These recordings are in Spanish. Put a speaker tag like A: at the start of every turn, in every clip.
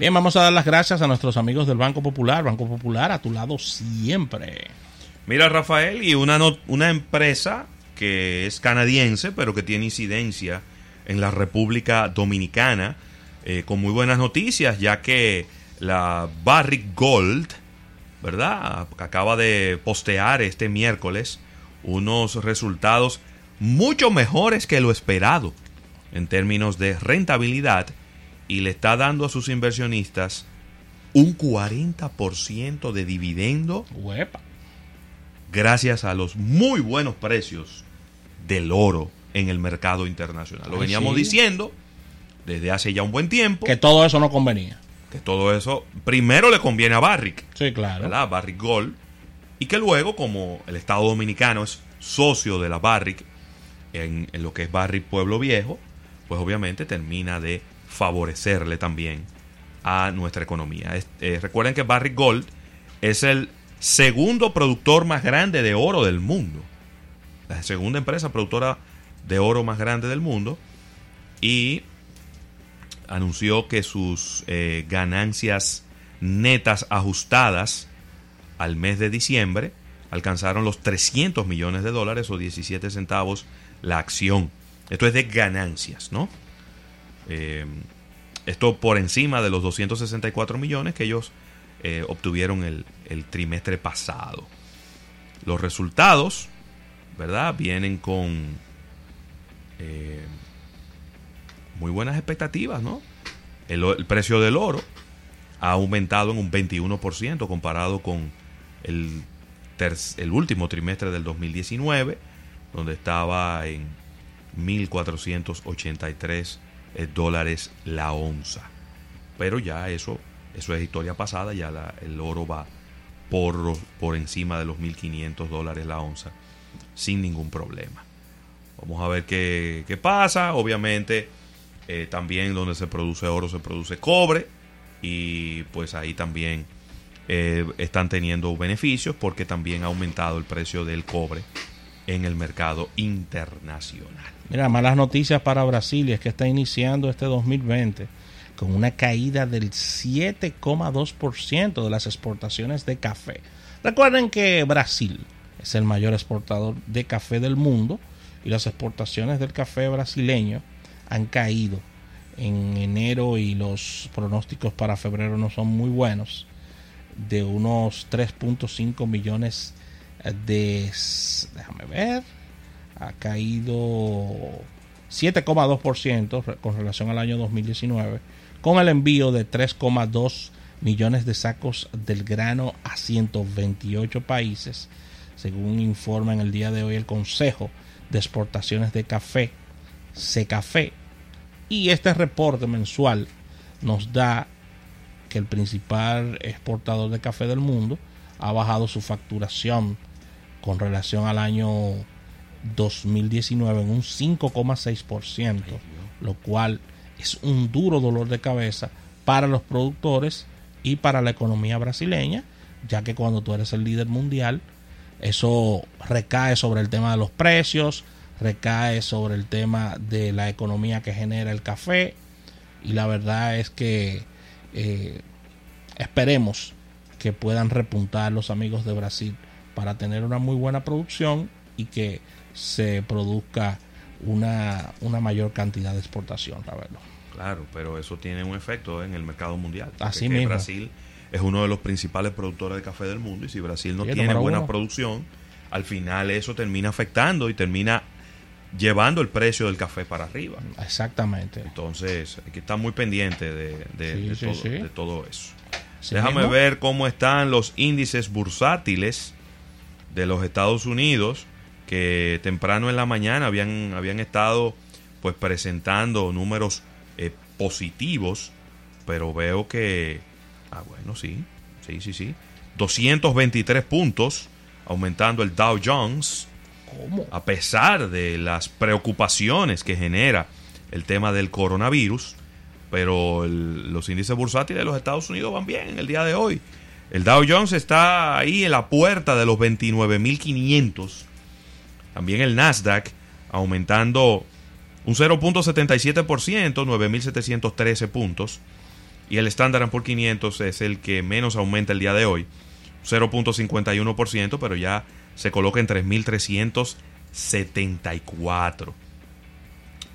A: Bien, vamos a dar las gracias a nuestros amigos del Banco Popular. Banco Popular a tu lado siempre.
B: Mira, Rafael, y una, una empresa que es canadiense, pero que tiene incidencia en la República Dominicana, eh, con muy buenas noticias, ya que la Barrick Gold, ¿verdad? Acaba de postear este miércoles unos resultados mucho mejores que lo esperado en términos de rentabilidad y le está dando a sus inversionistas un 40% de dividendo gracias a los muy buenos precios del oro en el mercado internacional. Lo veníamos diciendo desde hace ya un buen tiempo.
A: Que todo eso no convenía.
B: Que todo eso primero le conviene a Barrick.
A: Sí, claro.
B: ¿verdad? Barrick Gold. Y que luego, como el Estado Dominicano es socio de la Barrick en, en lo que es Barrick Pueblo Viejo, pues obviamente termina de favorecerle también a nuestra economía. Eh, recuerden que Barrick Gold es el segundo productor más grande de oro del mundo. La segunda empresa productora de oro más grande del mundo. Y anunció que sus eh, ganancias netas ajustadas al mes de diciembre alcanzaron los 300 millones de dólares o 17 centavos la acción. Esto es de ganancias, ¿no? Eh, esto por encima de los 264 millones que ellos eh, obtuvieron el, trimestre pasado. Los resultados, ¿verdad? Vienen con eh, muy buenas expectativas, ¿no? El, precio del oro ha aumentado en un 21% comparado con el, el último trimestre del 2019, donde estaba en 1.483 eh, dólares la onza. Pero ya eso, eso es historia pasada, ya el oro va por, por encima de los 1.500 dólares la onza sin ningún problema. Vamos a ver qué, qué pasa. Obviamente, eh, también donde se produce oro se produce cobre. Y pues ahí también eh, están teniendo beneficios porque también ha aumentado el precio del cobre en el mercado internacional.
A: Mira, malas noticias para Brasil y es que está iniciando este 2020 con una caída del 7,2% de las exportaciones de café. Recuerden que Brasil es el mayor exportador de café del mundo y las exportaciones del café brasileño han caído en enero y los pronósticos para febrero no son muy buenos de unos 3.5 millones de déjame ver ha caído 7,2% con relación al año 2019, con el envío de 3,2 millones de sacos del grano a 128 países, según informa en el día de hoy el Consejo de Exportaciones de Café, Café Y este reporte mensual nos da que el principal exportador de café del mundo ha bajado su facturación con relación al año 2019 en un 5,6%, lo cual es un duro dolor de cabeza para los productores y para la economía brasileña, ya que cuando tú eres el líder mundial, eso recae sobre el tema de los precios, recae sobre el tema de la economía que genera el café y la verdad es que eh, esperemos que puedan repuntar los amigos de Brasil para tener una muy buena producción y que se produzca una, una mayor cantidad de exportación, Ravelo.
B: Claro, pero eso tiene un efecto en el mercado mundial.
A: Así mismo.
B: Brasil es uno de los principales productores de café del mundo y si Brasil no tiene buena producción, al final eso termina afectando y termina llevando el precio del café para arriba.
A: Exactamente.
B: Entonces, hay que estar muy pendiente de, de, todo, eso. Déjame ver cómo están los índices bursátiles de los Estados Unidos que temprano en la mañana habían, habían estado pues presentando números eh, positivos, pero veo que, ah bueno, sí, Sí, sí, sí. 223 puntos, aumentando el Dow Jones.
A: ¿Cómo?
B: A pesar de las preocupaciones que genera el tema del coronavirus, pero el- los índices bursátiles de los Estados Unidos van bien en el día de hoy. El Dow Jones está ahí en la puerta de los 29.500. También el Nasdaq aumentando un 0.77%, 9.713 puntos. Y el Standard Poor's 500 es el que menos aumenta el día de hoy, 0.51%, pero ya se coloca en 3.374.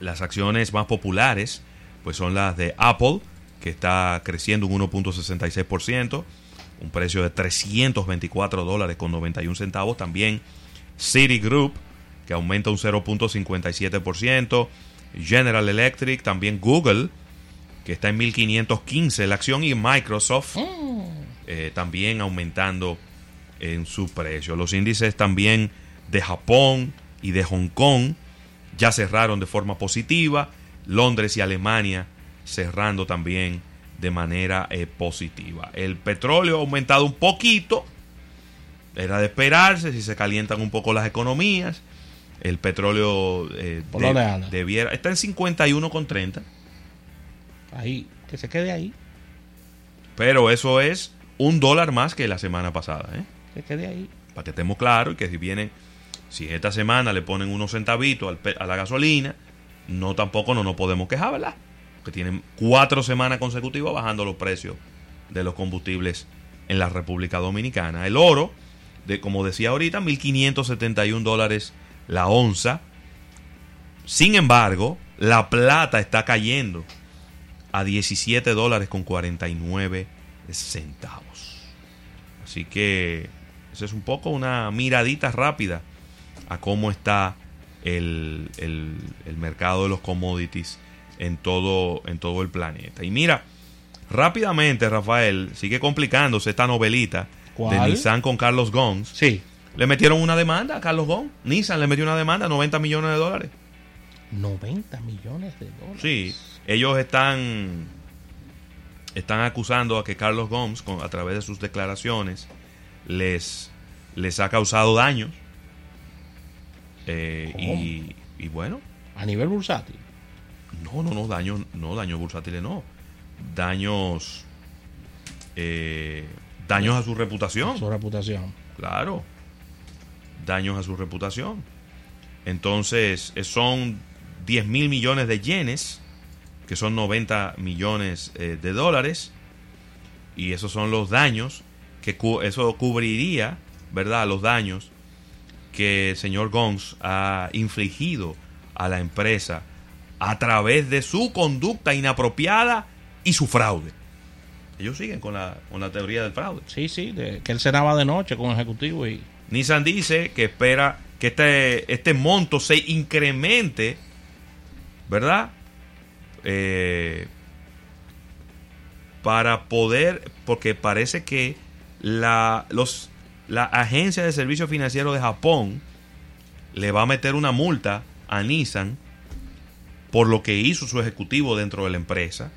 B: Las acciones más populares pues son las de Apple, que está creciendo un 1.66%, un precio de 324 dólares con 91 centavos. También Citigroup, que aumenta un 0.57%. General Electric, también Google, que está en 1515 la acción, y Microsoft eh, también aumentando en su precio. Los índices también de Japón y de Hong Kong ya cerraron de forma positiva. Londres y Alemania cerrando también de manera eh, positiva. El petróleo ha aumentado un poquito. Era de esperarse si se calientan un poco las economías. El petróleo eh,
A: ¿Por
B: de- debiera está en 51,30.
A: Ahí, que se quede ahí,
B: Pero eso es un dólar más que la semana pasada. ¿eh?
A: que quede ahí.
B: para que estemos claros y que si vienen, si esta semana le ponen unos centavitos al a la gasolina, no tampoco no nos podemos quejar, ¿verdad? Que tienen cuatro semanas consecutivas bajando los precios de los combustibles en la República Dominicana. El oro, de como decía ahorita, 1.571 dólares la onza. Sin embargo, la plata está cayendo a 17 dólares con 49 centavos. Así que esa es un poco una miradita rápida a cómo está el, el- el mercado de los commodities en todo, en todo el planeta. Y mira, rápidamente, Rafael, sigue complicándose esta novelita de. Nissan con Carlos Gons.
A: Sí,
B: Le metieron una demanda a Carlos Gons. Nissan le metió una demanda, 90 millones de dólares.
A: 90 millones de dólares.
B: Sí, ellos están están acusando a que Carlos Gomes, a través de sus declaraciones, les, les ha causado daños. Eh, y, y bueno,
A: A nivel bursátil.
B: No, no, no, daños, no, daños bursátiles, no. Daños, eh, daños a su reputación.
A: Su reputación.
B: Claro. Daños a su reputación. Entonces, eh, son 10 mil millones de yenes, que son 90 millones eh, de dólares. Y esos son los daños que cu- eso cubriría, ¿verdad? Los daños que el señor Gons ha infligido a la empresa a través de su conducta inapropiada y su fraude. Ellos siguen con la, con la teoría del fraude.
A: Sí, sí, de- que él cenaba de noche con el ejecutivo y
B: Nissan dice que espera que este, este monto se incremente, ¿verdad? Eh, para poder, porque parece que la, los, la Agencia de Servicios Financieros de Japón le va a meter una multa a Nissan por lo que hizo su ejecutivo dentro de la empresa.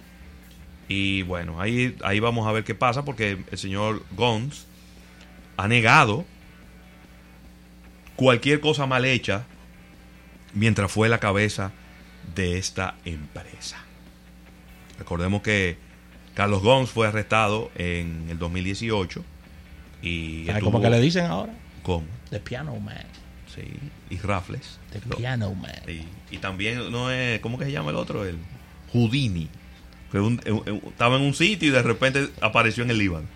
B: Y bueno, ahí, ahí vamos a ver qué pasa porque el señor Gons ha negado cualquier cosa mal hecha mientras fue la cabeza de esta empresa. Recordemos que Carlos Gons fue arrestado en el 2018 y
A: ¿sabes
B: estuvo-
A: cómo que le dicen ahora?
B: ¿Cómo?
A: The Piano Man.
B: Sí, y rafles.
A: The
B: Lo-
A: Piano Man.
B: y, y también no es ¿cómo que se llama el otro? El Houdini. Que un- un- estaba en un sitio y de repente apareció en el Líbano.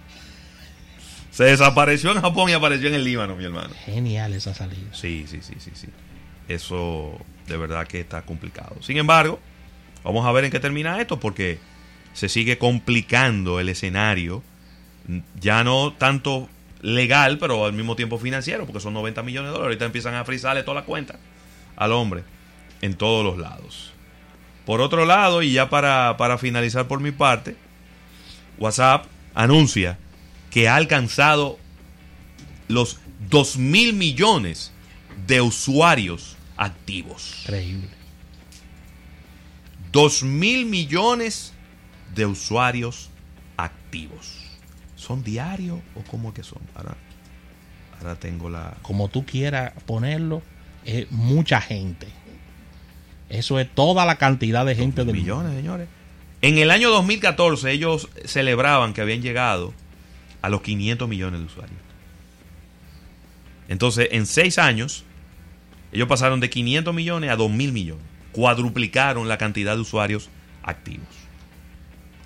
B: Se desapareció en Japón y apareció en el Líbano, mi hermano.
A: Genial esa salida.
B: Sí, sí, sí, sí, sí. Eso de verdad que está complicado. Sin embargo, vamos a ver en qué termina esto porque se sigue complicando el escenario. Ya no tanto legal, pero al mismo tiempo financiero, porque son 90 millones de dólares. Ahorita empiezan a frizarle toda la cuenta al hombre en todos los lados. Por otro lado, y ya para, para finalizar por mi parte, WhatsApp anuncia que ha alcanzado los 2 mil millones de usuarios activos.
A: Increíble.
B: 2 mil millones de usuarios activos. Son ¿Son diarios o cómo es que son? Ahora, ahora tengo la...
A: Como tú quieras ponerlo, es mucha gente. Eso es toda la cantidad de gente del
B: millones, señores. En el año 2014 ellos celebraban que habían llegado a los 500 millones de usuarios. Entonces, en seis años, ellos pasaron de 500 millones a 2 mil millones. Cuadruplicaron la cantidad de usuarios activos.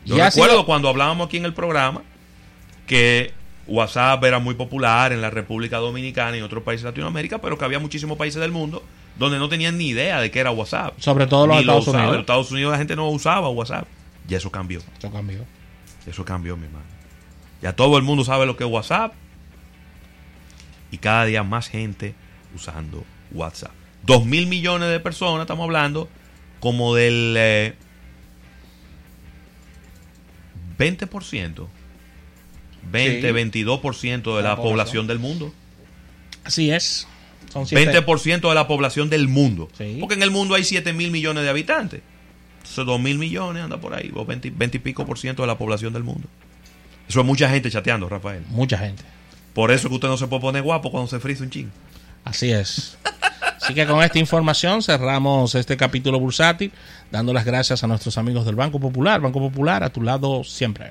B: Yo recuerdo
A: sido-
B: cuando hablábamos aquí en el programa que WhatsApp era muy popular en la República Dominicana y en otros países de Latinoamérica, pero que había muchísimos países del mundo donde no tenían ni idea de qué era WhatsApp.
A: Sobre todo los
B: lo
A: Estados. Unidos.
B: En Estados Unidos la gente no usaba WhatsApp. Ya eso cambió.
A: Eso cambió.
B: Eso cambió, mi hermano. Ya todo el mundo sabe lo que es WhatsApp. Y cada día más gente usando WhatsApp. Dos mil millones de personas, estamos hablando, como del eh, 20%. 20,
A: Sí.
B: 22% de
A: La
B: la,
A: población.
B: población del mundo.
A: Así es. Son siete-
B: 20% de la población del mundo.
A: Sí.
B: Porque en el mundo hay 7 mil millones de habitantes. Entonces 2 mil millones anda por ahí, o 20, 20 y pico por ciento de la población del mundo. Eso es mucha gente chateando, Rafael.
A: Mucha gente.
B: Por eso que usted no se puede poner guapo cuando se frisa un ching.
A: Así es. Así que con esta información cerramos este capítulo bursátil, dando las gracias a nuestros amigos del Banco Popular. Banco Popular, a tu lado siempre.